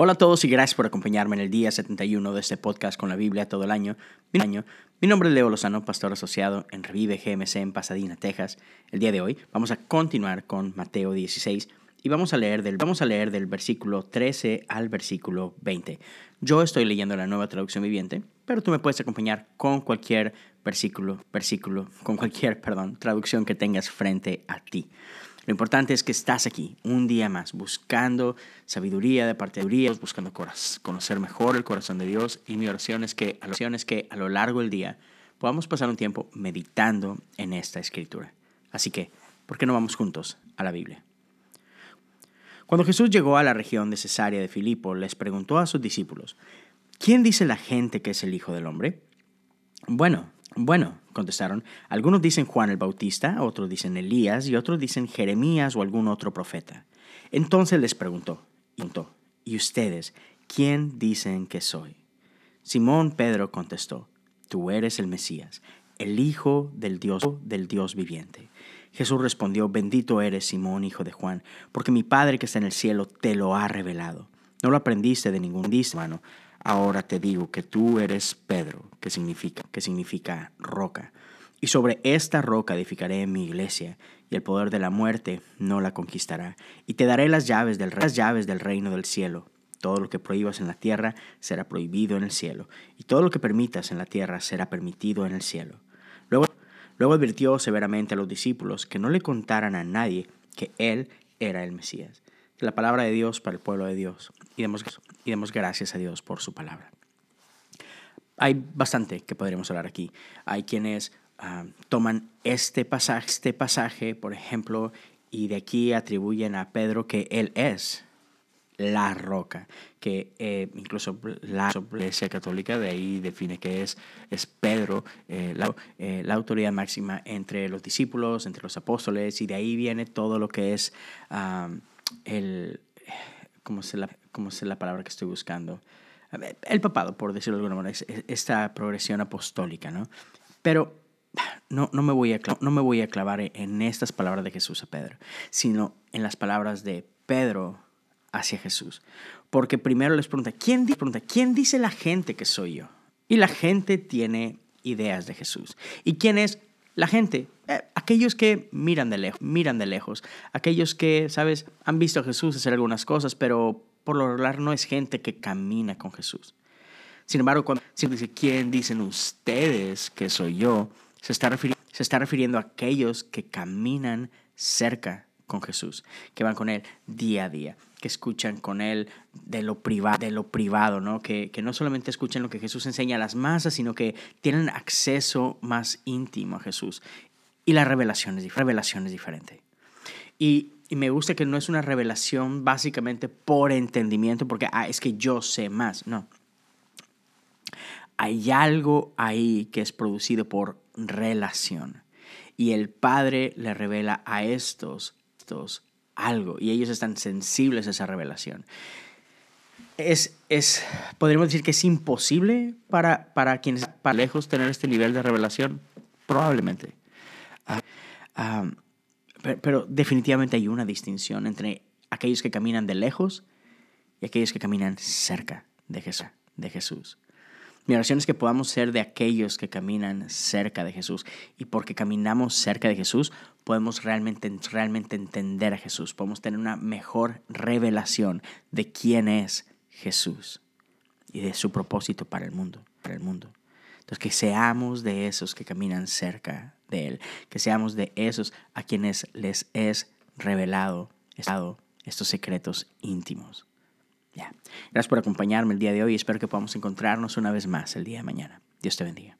Hola a todos y gracias por acompañarme en el día 71 de este podcast con la Biblia todo el año. Mi, nombre es Leo Lozano, pastor asociado en Revive GMC en Pasadena, Texas. El día de hoy vamos a continuar con Mateo 16 y vamos a leer del, vamos a leer del versículo 13 al versículo 20. Yo estoy leyendo la nueva traducción viviente, pero tú me puedes acompañar con cualquier versículo, versículo, con cualquier, perdón, traducción que tengas frente a ti. Lo importante es que estás aquí un día más buscando sabiduría de parte de Dios, buscando conocer mejor el corazón de Dios y mi oración es que, oración es que a lo largo del día podamos pasar un tiempo meditando en esta escritura. Así que, ¿por qué no vamos juntos a la Biblia? Cuando Jesús llegó a la región de Cesarea de Filipo, les preguntó a sus discípulos, ¿quién dice la gente que es el Hijo del Hombre? Bueno, bueno, contestaron, algunos dicen Juan el Bautista, otros dicen Elías y otros dicen Jeremías o algún otro profeta. Entonces les preguntó, ¿y ustedes quién dicen que soy? Simón Pedro contestó, tú eres el Mesías, el Hijo del Dios, del Dios viviente. Jesús respondió, bendito eres Simón, hijo de Juan, porque mi Padre que está en el cielo te lo ha revelado. No lo aprendiste de ningún hermano Ahora te digo que tú eres Pedro, que significa, que significa roca. Y sobre esta roca edificaré mi iglesia, y el poder de la muerte no la conquistará. Y te daré las llaves del, las llaves del reino del cielo. Todo lo que prohíbas en la tierra será prohibido en el cielo, y todo lo que permitas en la tierra será permitido en el cielo. Luego, luego advirtió severamente a los discípulos que no le contaran a nadie que él era el Mesías. La palabra de Dios para el pueblo de Dios. Y demos, y demos gracias a Dios por su palabra. Hay bastante que podríamos hablar aquí. Hay quienes ah, toman este pasaje, este pasaje, por ejemplo, y de aquí atribuyen a Pedro que él es la roca, que eh, incluso la Iglesia Católica de ahí define que es, es Pedro, eh, la, eh, la, autoridad máxima entre los discípulos, entre los apóstoles, y de ahí viene todo lo que es ah, el, ¿cómo es la, cómo es la palabra que estoy buscando? El papado, por decirlo de alguna manera, esta progresión apostólica, ¿no? Pero no, no, me voy a, no me voy a clavar en estas palabras de Jesús a Pedro, sino en las palabras de Pedro hacia Jesús. Porque primero les pregunta, ¿quién, pregunta, ¿quién dice la gente que soy yo? Y la gente tiene ideas de Jesús. ¿Y quién es? La gente, eh, aquellos que miran de lejos, miran de lejos, aquellos que, sabes, han visto a Jesús hacer algunas cosas, pero por lo regular no es gente que camina con Jesús. Sin embargo, cuando se dice, ¿quién dicen ustedes que soy yo? Se está, se está refiriendo a aquellos que caminan cerca con Jesús, que van con Él día a día, que escuchan con Él de lo, privado, de lo privado, ¿no? Que, que no solamente escuchan lo que Jesús enseña a las masas, sino que tienen acceso más íntimo a Jesús. Y la revelación es, revelación es diferente. Y, y, me gusta que no es una revelación básicamente por entendimiento, porque ah, es que yo sé más, no. Hay algo ahí que es producido por relación. Y el Padre le revela a estos algo y ellos están sensibles a esa revelación. Es, es, podríamos decir que es imposible para, para quienes para lejos tener este nivel de revelación, probablemente. Ah, ah, pero, definitivamente hay una distinción entre aquellos que caminan de lejos y aquellos que caminan cerca de Jesús. De Jesús. Mi oración es que podamos ser de aquellos que caminan cerca de Jesús. Y porque caminamos cerca de Jesús, podemos realmente, realmente entender a Jesús. Podemos tener una mejor revelación de quién es Jesús y de su propósito para el mundo. Para el mundo. Entonces, que seamos de esos que caminan cerca de Él. Que seamos de esos a quienes les es revelado estos secretos íntimos. Gracias por acompañarme el día de hoy. Espero que podamos encontrarnos una vez más el día de mañana. Dios te bendiga.